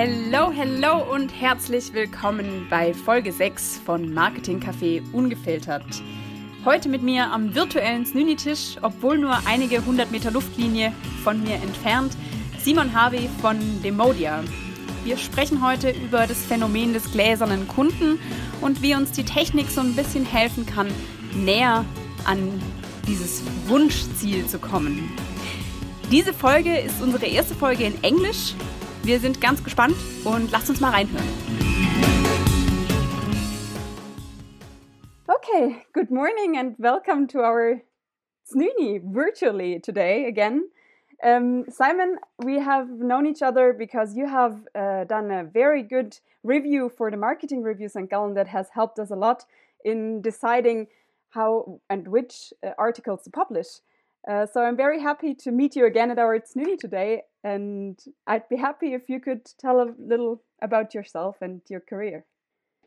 Hello, hello und herzlich willkommen bei Folge 6 von Marketing Café Ungefiltert. Heute mit mir am virtuellen Snüni-Tisch, obwohl nur einige hundert Meter Luftlinie von mir entfernt, Simon Harvey von Demodia. Wir sprechen heute über das Phänomen des gläsernen Kunden und wie uns die Technik so ein bisschen helfen kann, näher an dieses Wunschziel zu kommen. Diese Folge ist unsere erste Folge in Englisch. Wir sind ganz gespannt und lasst uns mal reinhören. Okay, good morning and welcome to our Snoonie virtually today again. Um, Simon, we have known each other because you have uh, done a very good review for the marketing review St. Gallen that has helped us a lot in deciding how and which uh, articles to publish. Uh, so I'm very happy to meet you again at our Snoonie today, and I'd be happy if you could tell a little about yourself and your career.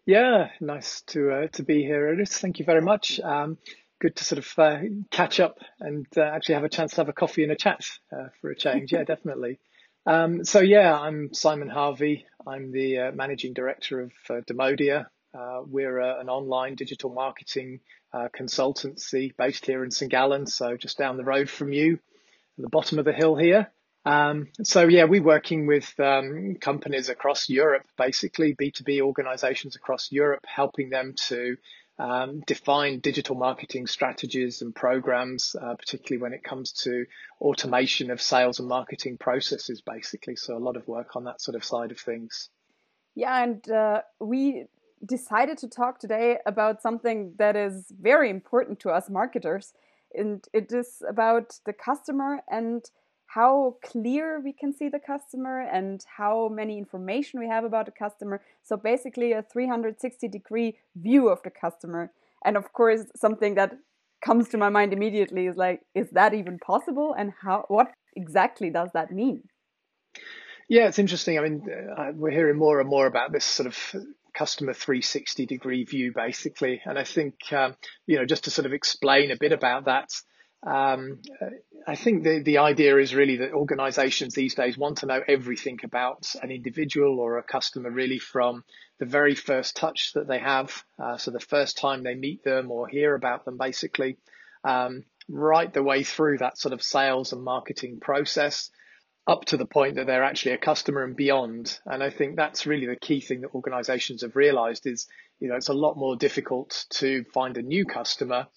Yeah, nice to uh, to be here, Iris. Thank you very much. Um, good to sort of uh, catch up and uh, actually have a chance to have a coffee and a chat uh, for a change. Yeah, definitely. Um, so yeah, I'm Simon Harvey. I'm the uh, managing director of uh, Demodia. Uh, we're an online digital marketing consultancy based here in St Gallen, so just down the road from you, at the bottom of the hill here. Um, so yeah, we're working with um, companies across Europe, basically B2B organizations across Europe, helping them to um, define digital marketing strategies and programs, uh, particularly when it comes to automation of sales and marketing processes, basically. So a lot of work on that sort of side of things. Yeah, and uh, we decided to talk today about something that is very important to us marketers, and it is about the customer and how clear we can see the customer and how many information we have about the customer. So basically a 360 degree view of the customer. And of course, something that comes to my mind immediately is like, is that even possible? And how, what exactly does that mean? Yeah, it's interesting. I mean, uh, we're hearing more and more about this sort of customer 360 degree view, basically. And I think, um, you know, just to sort of explain a bit about that, um, I think the, the idea is really that organizations these days want to know everything about an individual or a customer really from the very first touch that they have. Uh, so the first time they meet them or hear about them basically, um, right the way through that sort of sales and marketing process up to the point that they're actually a customer and beyond. And I think that's really the key thing that organizations have realized is, you know, it's a lot more difficult to find a new customer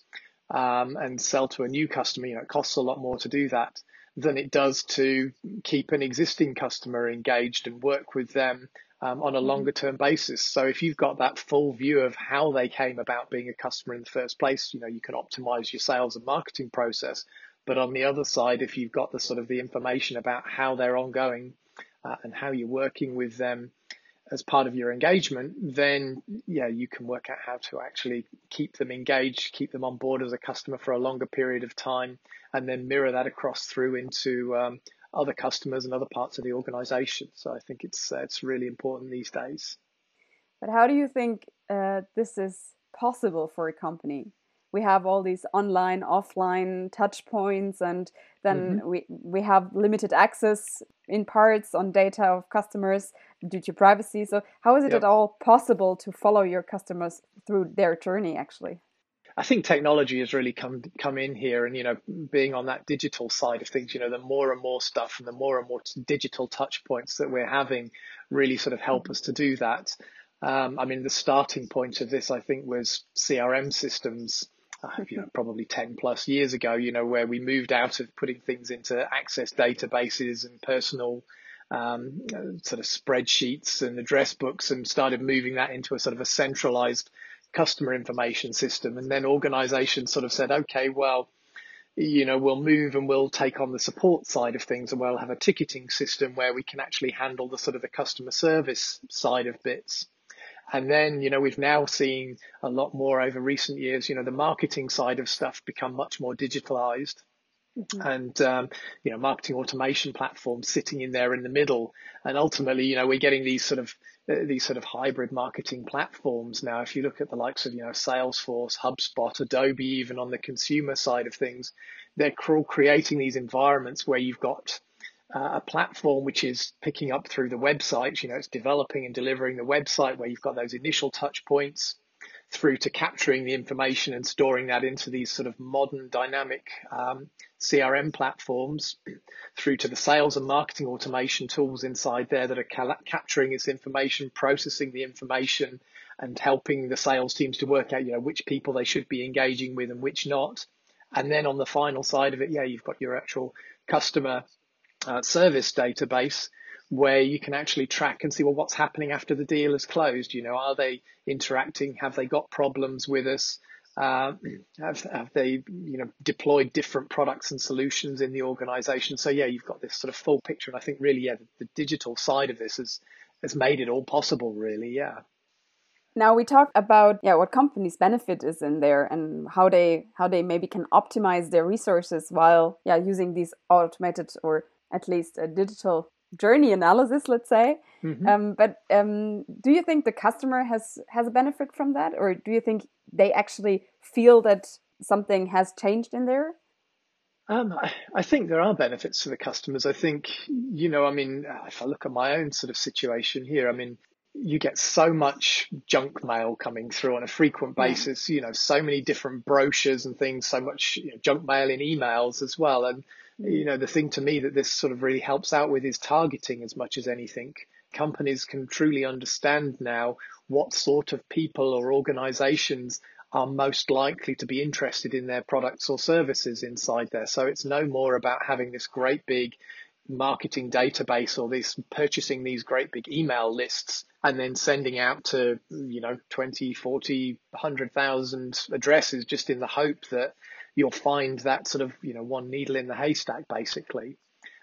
um, and sell to a new customer, you know, it costs a lot more to do that than it does to keep an existing customer engaged and work with them um, on a mm-hmm. longer term basis. So if you've got that full view of how they came about being a customer in the first place, you know, you can optimize your sales and marketing process. But on the other side, if you've got the sort of the information about how they're ongoing uh, and how you're working with them as part of your engagement, then yeah, you can work out how to actually keep them engaged, keep them on board as a customer for a longer period of time, and then mirror that across through into um, other customers and other parts of the organization. So I think it's uh, it's really important these days. But how do you think uh, this is possible for a company? We have all these online offline touch points and then mm-hmm. we we have limited access in parts on data of customers due to privacy so how is it yep. at all possible to follow your customers through their journey actually I think technology has really come come in here, and you know, being on that digital side of things, you know, the more and more stuff and the more and more digital touch points that we're having really sort of help us to do that. Um, I mean, the starting point of this, I think, was CRM systems you know, probably 10 plus years ago, you know, where we moved out of putting things into access databases and personal um, sort of spreadsheets and address books and started moving that into a sort of a centralized customer information system. And then organizations sort of said, okay, well, you know, we'll move and we'll take on the support side of things and we'll have a ticketing system where we can actually handle the sort of the customer service side of bits. And then, you know, we've now seen a lot more over recent years, you know, the marketing side of stuff become much more digitalized. Mm-hmm. And um, you know, marketing automation platforms sitting in there in the middle, and ultimately, you know, we're getting these sort of uh, these sort of hybrid marketing platforms now. If you look at the likes of you know Salesforce, HubSpot, Adobe, even on the consumer side of things, they're creating these environments where you've got uh, a platform which is picking up through the website. You know, it's developing and delivering the website where you've got those initial touch points through to capturing the information and storing that into these sort of modern dynamic um, CRM platforms, through to the sales and marketing automation tools inside there that are ca- capturing this information, processing the information, and helping the sales teams to work out, you know, which people they should be engaging with and which not. And then on the final side of it, yeah, you've got your actual customer uh, service database where you can actually track and see well what's happening after the deal is closed. You know, are they interacting? Have they got problems with us? Uh, have, have they you know deployed different products and solutions in the organization? So yeah, you've got this sort of full picture, and I think really yeah, the, the digital side of this has has made it all possible. Really, yeah. Now we talk about yeah what companies benefit is in there and how they how they maybe can optimize their resources while yeah using these automated or at least a digital journey analysis, let's say. Mm-hmm. Um, but um, do you think the customer has has a benefit from that, or do you think they actually feel that something has changed in there? Um, I, I, think there are benefits for the customers. I think, you know, I mean, if I look at my own sort of situation here, I mean, you get so much junk mail coming through on a frequent basis, yeah. you know, so many different brochures and things, so much you know, junk mail in emails as well. And you know, the thing to me that this sort of really helps out with is targeting as much as anything. Companies can truly understand now what sort of people or organizations are most likely to be interested in their products or services inside there. So it's no more about having this great big marketing database or this purchasing these great big email lists and then sending out to you know 20 40 100,000 addresses just in the hope that you'll find that sort of you know one needle in the haystack basically.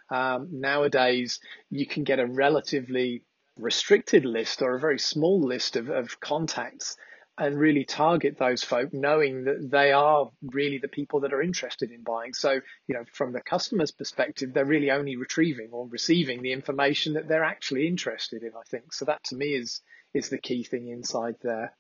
Um, nowadays, you can get a relatively restricted list or a very small list of, of contacts and really target those folk knowing that they are really the people that are interested in buying. So, you know, from the customer's perspective, they're really only retrieving or receiving the information that they're actually interested in, I think. So that to me is is the key thing inside there.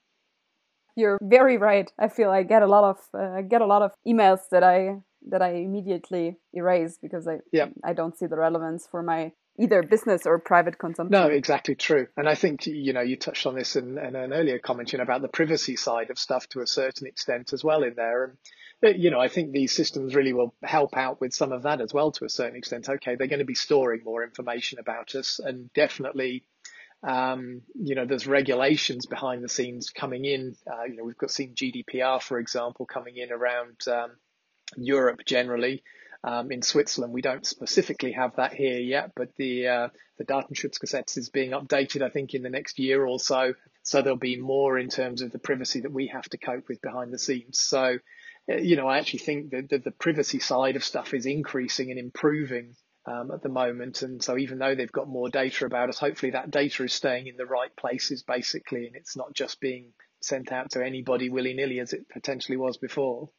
You're very right. I feel I get a lot of uh, get a lot of emails that I that I immediately erase because I yeah. I don't see the relevance for my either business or private consumption. No, exactly true. And I think you know you touched on this in, in an earlier comment you know, about the privacy side of stuff to a certain extent as well in there. And uh, you know, I think these systems really will help out with some of that as well to a certain extent. Okay, they're going to be storing more information about us and definitely um, you know, there's regulations behind the scenes coming in. Uh, you know, we've got seen GDPR, for example, coming in around um, Europe generally. Um, in Switzerland, we don't specifically have that here yet, but the uh, the Datenschutzgesetz is being updated, I think, in the next year or so. So there'll be more in terms of the privacy that we have to cope with behind the scenes. So, uh, you know, I actually think that the, the privacy side of stuff is increasing and improving um, at the moment. And so even though they've got more data about us, hopefully that data is staying in the right places basically, and it's not just being sent out to anybody willy nilly as it potentially was before.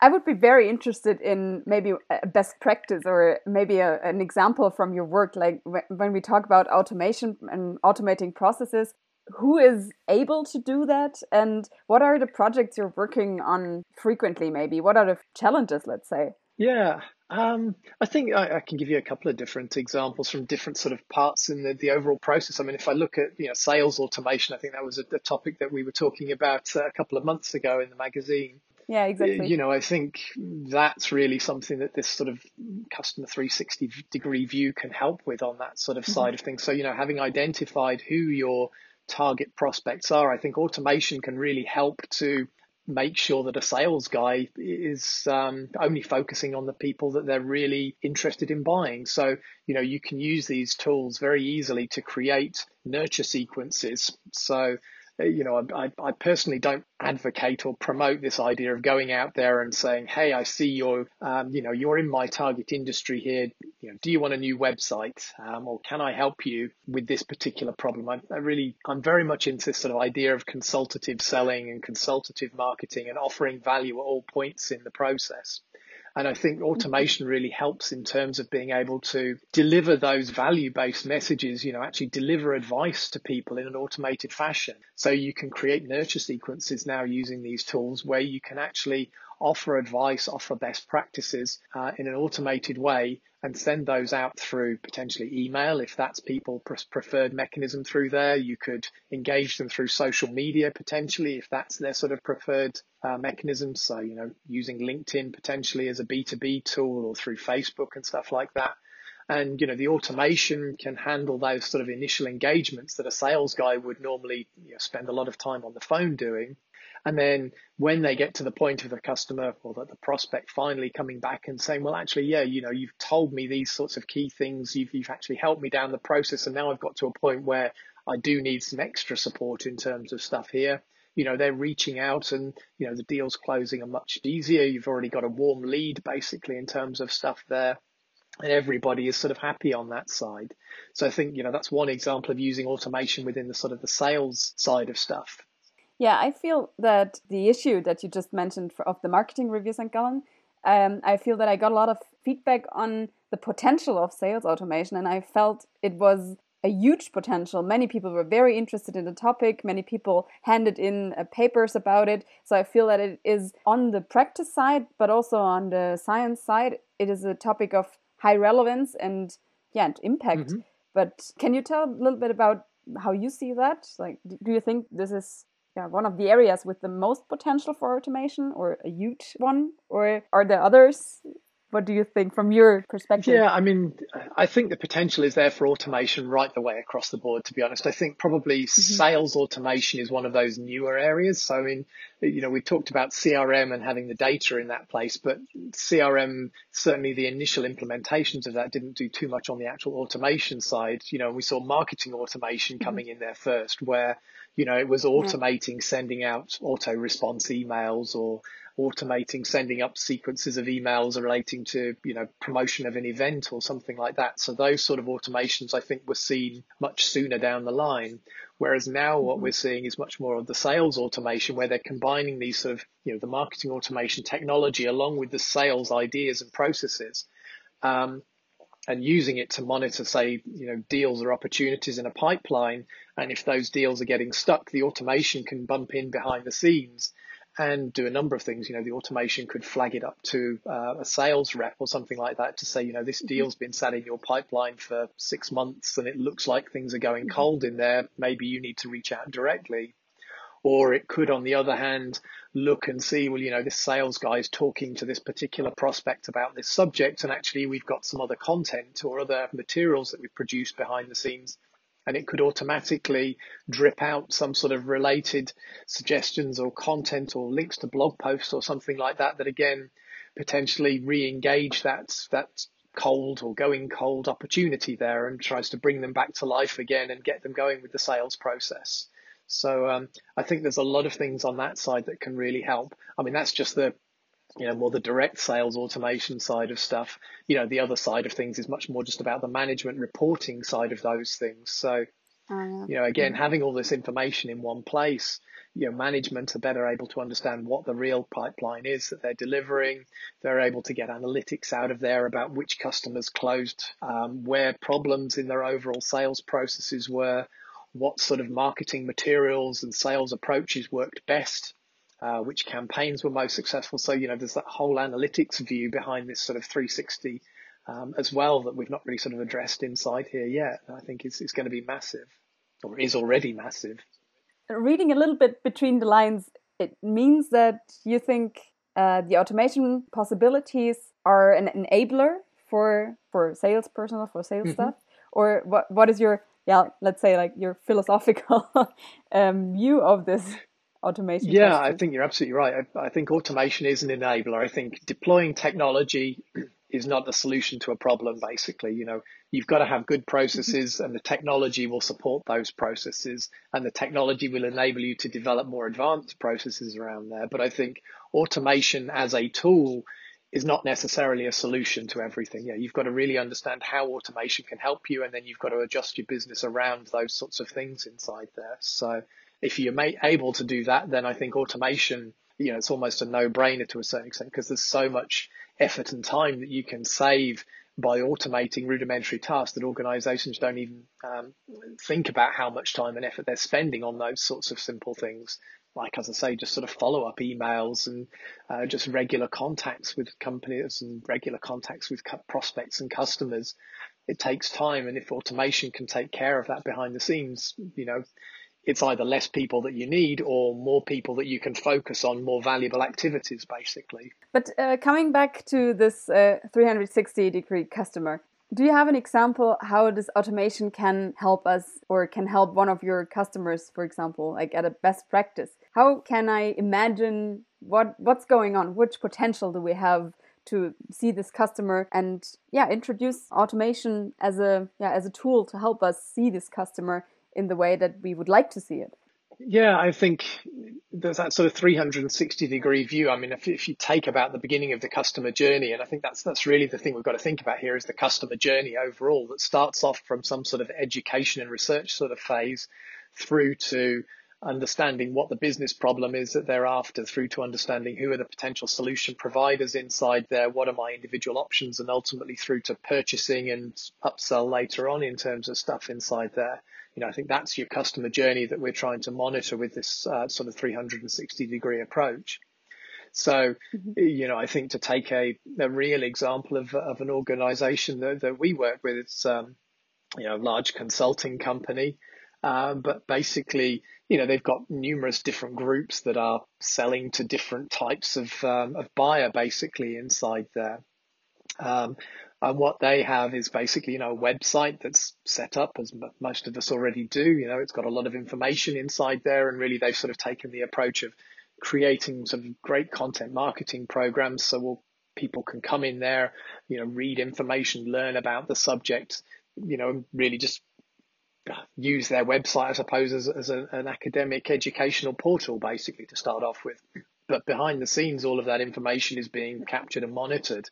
I would be very interested in maybe a best practice or maybe a, an example from your work. Like when we talk about automation and automating processes, who is able to do that? And what are the projects you're working on frequently, maybe? What are the challenges, let's say? Yeah, um, I think I, I, can give you a couple of different examples from different sort of parts in the, the overall process. I mean, if I look at you know sales automation, I think that was a, a topic that we were talking about uh, a couple of months ago in the magazine. Yeah, exactly. You know, I think that's really something that this sort of customer 360 degree view can help with on that sort of mm-hmm. side of things. So, you know, having identified who your target prospects are, I think automation can really help to make sure that a sales guy is um, only focusing on the people that they're really interested in buying. So, you know, you can use these tools very easily to create nurture sequences. So, you know, I, I personally don't advocate or promote this idea of going out there and saying, "Hey, I see you're, um, you know, you're in my target industry here. You know, do you want a new website, um, or can I help you with this particular problem?" I, I really, I'm very much into this sort of idea of consultative selling and consultative marketing and offering value at all points in the process. And I think mm-hmm. automation really helps in terms of being able to deliver those value based messages, you know, actually deliver advice to people in an automated fashion. So you can create nurture sequences now using these tools where you can actually offer advice, offer best practices uh, in an automated way and send those out through potentially email if that's people preferred mechanism through there. You could engage them through social media potentially if that's their sort of preferred uh, mechanism. So, you know, using LinkedIn potentially as a B2B tool or through Facebook and stuff like that. And, you know, the automation can handle those sort of initial engagements that a sales guy would normally you know, spend a lot of time on the phone doing. And then when they get to the point of the customer or the, the prospect finally coming back and saying, well, actually, yeah, you know, you've told me these sorts of key things. You've, you've actually helped me down the process. And now I've got to a point where I do need some extra support in terms of stuff here. You know, they're reaching out and, you know, the deals closing are much easier. You've already got a warm lead basically in terms of stuff there and everybody is sort of happy on that side. So I think, you know, that's one example of using automation within the sort of the sales side of stuff. Yeah, I feel that the issue that you just mentioned for, of the marketing review, St. Gallen, um, I feel that I got a lot of feedback on the potential of sales automation, and I felt it was a huge potential. Many people were very interested in the topic. Many people handed in uh, papers about it. So I feel that it is on the practice side, but also on the science side, it is a topic of high relevance and yeah, and impact. Mm-hmm. But can you tell a little bit about how you see that? Like, do you think this is yeah, one of the areas with the most potential for automation or a huge one? Or are there others what do you think from your perspective? Yeah, I mean, I think the potential is there for automation right the way across the board, to be honest. I think probably mm-hmm. sales automation is one of those newer areas. So, I mean, you know, we talked about CRM and having the data in that place, but CRM, certainly the initial implementations of that didn't do too much on the actual automation side. You know, we saw marketing automation mm-hmm. coming mm-hmm. in there first, where, you know, it was automating sending out auto response emails or automating sending up sequences of emails relating to you know promotion of an event or something like that so those sort of automations i think were seen much sooner down the line whereas now what mm-hmm. we're seeing is much more of the sales automation where they're combining these sort of you know the marketing automation technology along with the sales ideas and processes um, and using it to monitor, say, you know, deals or opportunities in a pipeline. And if those deals are getting stuck, the automation can bump in behind the scenes and do a number of things. You know, the automation could flag it up to uh, a sales rep or something like that to say, you know, this mm-hmm. deal's been sat in your pipeline for six months and it looks like things are going mm-hmm. cold in there. Maybe you need to reach out directly. Or it could, on the other hand, look and see, well, you know, this sales guy is talking to this particular prospect about this subject, and actually we've got some other content or other materials that we've produced behind the scenes and it could automatically drip out some sort of related suggestions or content or links to blog posts or something like that that again potentially re-engage that that cold or going cold opportunity there and tries to bring them back to life again and get them going with the sales process. So um, I think there's a lot of things on that side that can really help. I mean, that's just the you know, more the direct sales automation side of stuff. You know, the other side of things is much more just about the management reporting side of those things. So, uh, you know, again, having all this information in one place, you know, management are better able to understand what the real pipeline is that they're delivering. They're able to get analytics out of there about which customers closed, um, where problems in their overall sales processes were, what sort of marketing materials and sales approaches worked best uh, which campaigns were most successful. So, you know, there's that whole analytics view behind this sort of 360 um, as well that we've not really sort of addressed inside here yet. I think it's, it's going to be massive or is already massive. Reading a little bit between the lines, it means that you think uh, the automation possibilities are an enabler for for sales personnel for sales mm-hmm. staff or what what is your yeah let's say like your philosophical um, view of this automation? Yeah, I think you're absolutely right. I, I, think automation is an enabler. I think deploying technology is not the solution to a problem, basically. You know, you've got to have good processes and the technology will support those processes and the technology will enable you to develop more advanced processes around there. But I think automation as a tool is not necessarily a solution to everything. Yeah, you've got to really understand how automation can help you and then you've got to adjust your business around those sorts of things inside there. So if you're able to do that, then I think automation, you know, it's almost a no-brainer to a certain extent because there's so much effort and time that you can save by automating rudimentary tasks that organizations don't even um, think about how much time and effort they're spending on those sorts of simple things. like as I say, just sort of follow up emails and uh, just regular contacts with companies and regular contacts with prospects and customers. It takes time, and if automation can take care of that behind the scenes, you know, it's either less people that you need or more people that you can focus on more valuable activities, basically. But uh, coming back to this uh, 360 degree customer, do you have an example how this automation can help us or can help one of your customers, for example, like at a best practice? How can I imagine what what's going on? Which potential do we have to see this customer and yeah, introduce automation as a yeah, as a tool to help us see this customer in the way that we would like to see it? Yeah, I think there's that sort of 360 degree view. I mean, if, if you take about the beginning of the customer journey, and I think that's that's really the thing we've got to think about here is the customer journey overall that starts off from some sort of education and research sort of phase through to understanding what the business problem is that they're after through to understanding who are the potential solution providers inside there, what are my individual options, and ultimately through to purchasing and upsell later on in terms of stuff inside there you know, I think that's your customer journey that we're trying to monitor with this uh, sort of 360 degree approach. So, mm-hmm. you know, I think to take a, a real example of, of an organization that, that we work with, it's, um, you know, a large consulting company. Um, but basically, you know, they've got numerous different groups that are selling to different types of, um, of buyer basically inside there. Um, and what they have is basically, you know, a website that's set up as most of us already do. You know, it's got a lot of information inside there and really they've sort of taken the approach of creating some great content marketing programs. So we'll, people can come in there, you know, read information, learn about the subject, you know, really just use their website, I suppose, as, as a, an academic educational portal, basically, to start off with. But behind the scenes, all of that information is being captured and monitored.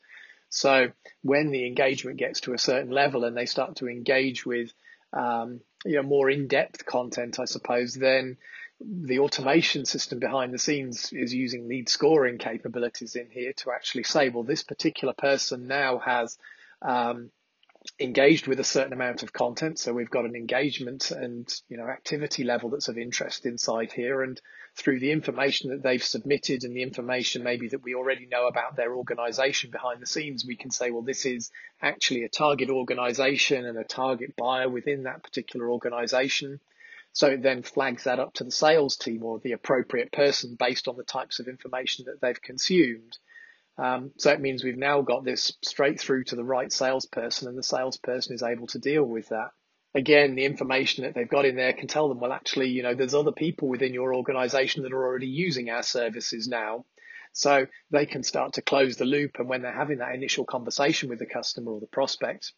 So when the engagement gets to a certain level and they start to engage with um, you know more in-depth content, I suppose, then the automation system behind the scenes is using lead scoring capabilities in here to actually say, well, this particular person now has um, engaged with a certain amount of content. So we've got an engagement and, you know, activity level that's of interest inside here. And through the information that they've submitted and the information maybe that we already know about their organization behind the scenes, we can say, well, this is actually a target organization and a target buyer within that particular organization. So it then flags that up to the sales team or the appropriate person based on the types of information that they've consumed. Um, so it means we've now got this straight through to the right salesperson, and the salesperson is able to deal with that. Again, the information that they've got in there can tell them, well, actually, you know, there's other people within your organization that are already using our services now. So they can start to close the loop. And when they're having that initial conversation with the customer or the prospect,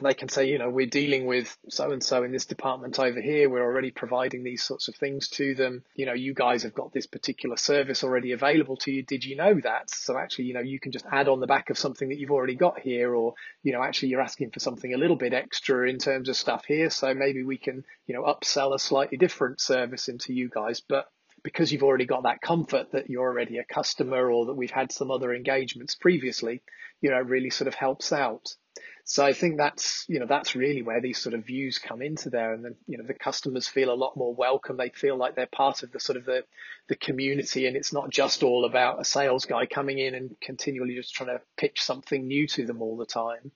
they can say, you know, we're dealing with so and so in this department over here. We're already providing these sorts of things to them. You know, you guys have got this particular service already available to you. Did you know that? So actually, you know, you can just add on the back of something that you've already got here, or, you know, actually you're asking for something a little bit extra in terms of stuff here. So maybe we can, you know, upsell a slightly different service into you guys. But because you've already got that comfort that you're already a customer or that we've had some other engagements previously, you know, it really sort of helps out. So I think that's you know that's really where these sort of views come into there, and then you know the customers feel a lot more welcome. They feel like they're part of the sort of the the community, and it's not just all about a sales guy coming in and continually just trying to pitch something new to them all the time.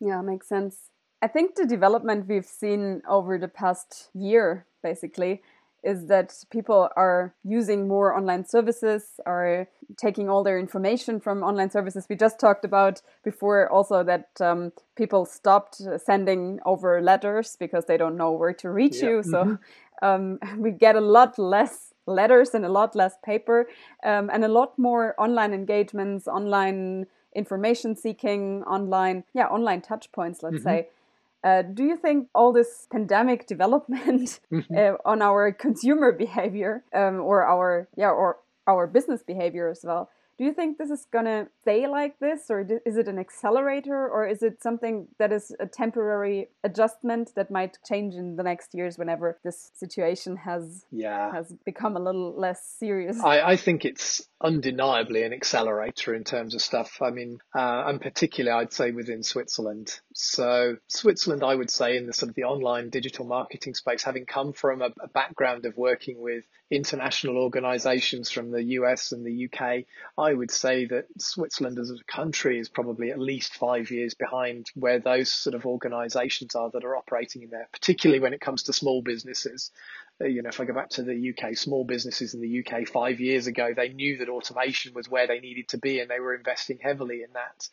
Yeah, makes sense. I think the development we've seen over the past year, basically, is that people are using more online services, are taking all their information from online services. We just talked about before also that um, people stopped sending over letters because they don't know where to reach yeah. you. So mm-hmm. um, we get a lot less letters and a lot less paper um, and a lot more online engagements, online information seeking, online, yeah, online touch points, let's mm-hmm. say. Uh, do you think all this pandemic development mm-hmm. uh, on our consumer behavior um, or our yeah or our business behavior as well? Do you think this is going to stay like this, or is it an accelerator, or is it something that is a temporary adjustment that might change in the next years whenever this situation has yeah. has become a little less serious? I, I think it's undeniably an accelerator in terms of stuff. I mean, uh, and particularly I'd say within Switzerland. So Switzerland, I would say in the sort of the online digital marketing space, having come from a, a background of working with international organizations from the US and the UK, I would say that Switzerland as a country is probably at least five years behind where those sort of organizations are that are operating in there, particularly when it comes to small businesses. Uh, you know, if I go back to the UK, small businesses in the UK five years ago, they knew that automation was where they needed to be and they were investing heavily in that.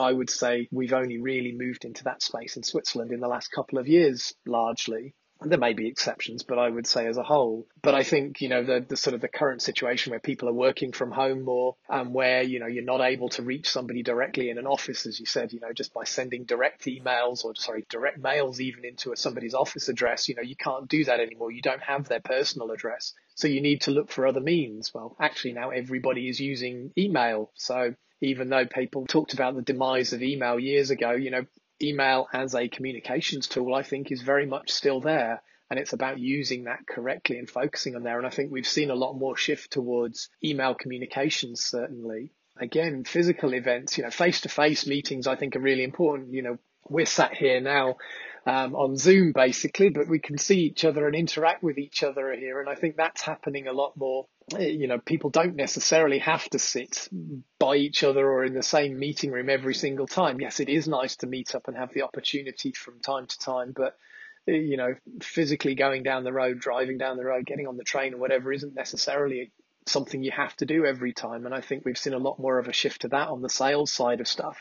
I would say we've only really moved into that space in Switzerland in the last couple of years, largely. There may be exceptions, but I would say as a whole. But I think, you know, the, the sort of the current situation where people are working from home more and where, you know, you're not able to reach somebody directly in an office, as you said, you know, just by sending direct emails or, sorry, direct mails even into a, somebody's office address, you know, you can't do that anymore. You don't have their personal address. So you need to look for other means. Well, actually now everybody is using email. So even though people talked about the demise of email years ago, you know, email as a communications tool, I think, is very much still there. And it's about using that correctly and focusing on there. And I think we've seen a lot more shift towards email communications, certainly. Again, physical events, you know, face to face meetings, I think are really important. You know, we're sat here now um, on Zoom basically, but we can see each other and interact with each other here. And I think that's happening a lot more. Eh, you know, people don't necessarily have to sit by each other or in the same meeting room every single time. Yes, it is nice to meet up and have the opportunity from time to time, but eh, you know, physically going down the road, driving down the road, getting on the train or whatever isn't necessarily something you have to do every time. And I think we've seen a lot more of a shift to that on the sales side of stuff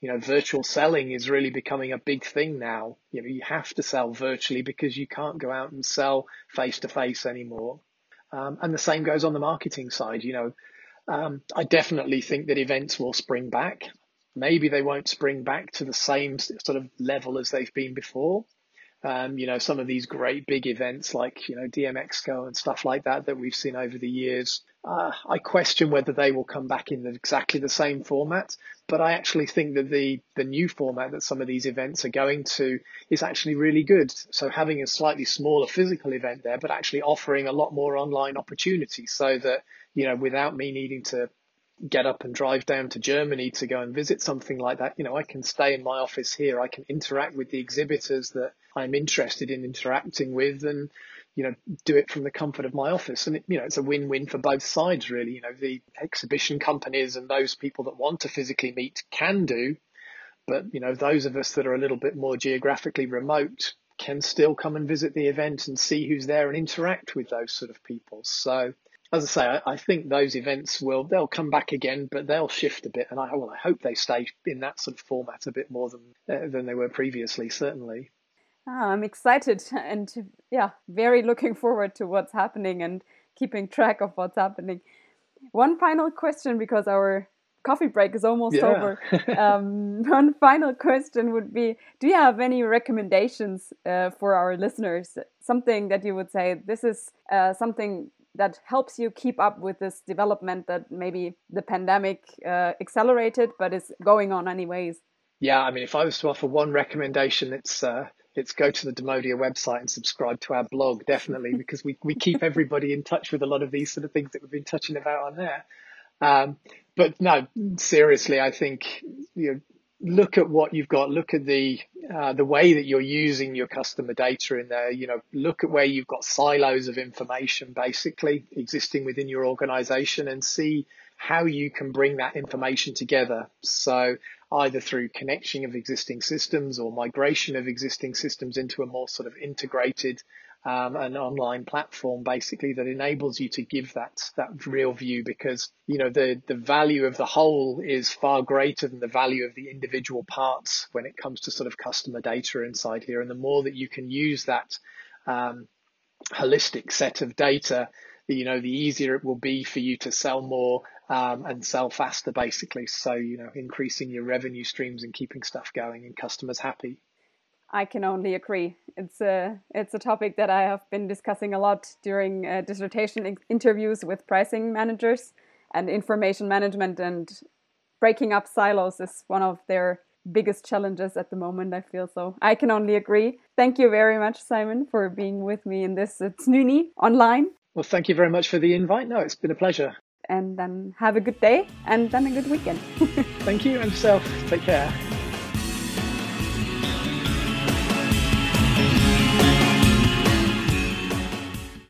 you know, virtual selling is really becoming a big thing now. You know, you have to sell virtually because you can't go out and sell face to face anymore. Um, and the same goes on the marketing side. You know, um, I definitely think that events will spring back. Maybe they won't spring back to the same sort of level as they've been before. Um, you know, some of these great big events like, you know, DMExco and stuff like that that we've seen over the years, uh, I question whether they will come back in exactly the same format. But I actually think that the, the new format that some of these events are going to is actually really good. So having a slightly smaller physical event there, but actually offering a lot more online opportunities so that, you know, without me needing to get up and drive down to Germany to go and visit something like that. You know, I can stay in my office here. I can interact with the exhibitors that I'm interested in interacting with and, you know, do it from the comfort of my office. And, it, you know, it's a win-win for both sides, really. You know, the exhibition companies and those people that want to physically meet can do, but, you know, those of us that are a little bit more geographically remote can still come and visit the event and see who's there and interact with those sort of people. So, as I say, I, I, think those events will they'll come back again, but they'll shift a bit, and I well, I hope they stay in that sort of format a bit more than uh, than they were previously. Certainly. Ah, I'm excited and yeah, very looking forward to what's happening and keeping track of what's happening. One final question because our coffee break is almost yeah. over. um, one final question would be: Do you have any recommendations uh, for our listeners? Something that you would say this is uh, something that helps you keep up with this development that maybe the pandemic uh, accelerated but is going on anyways yeah i mean if i was to offer one recommendation it's uh, it's go to the demodia website and subscribe to our blog definitely because we, we keep everybody in touch with a lot of these sort of things that we've been touching about on there um, but no seriously i think you know look at what you've got, look at the uh, the way that you're using your customer data in there. You know, look at where you've got silos of information basically existing within your organization and see how you can bring that information together. So either through connection of existing systems or migration of existing systems into a more sort of integrated um, an online platform basically that enables you to give that that real view because you know the the value of the whole is far greater than the value of the individual parts when it comes to sort of customer data inside here. And the more that you can use that um, holistic set of data you know the easier it will be for you to sell more um, and sell faster, basically. So, you know, increasing your revenue streams and keeping stuff going and customers happy. I can only agree. It's a it's a topic that I have been discussing a lot during uh, dissertation interviews with pricing managers and information management and breaking up silos is one of their biggest challenges at the moment. I feel so. I can only agree. Thank you very much, Simon, for being with me in this It's Nuni online. Well, thank you very much for the invite. No, it's been a pleasure and then have a good day and then a good weekend. Thank you and yourself. Take care.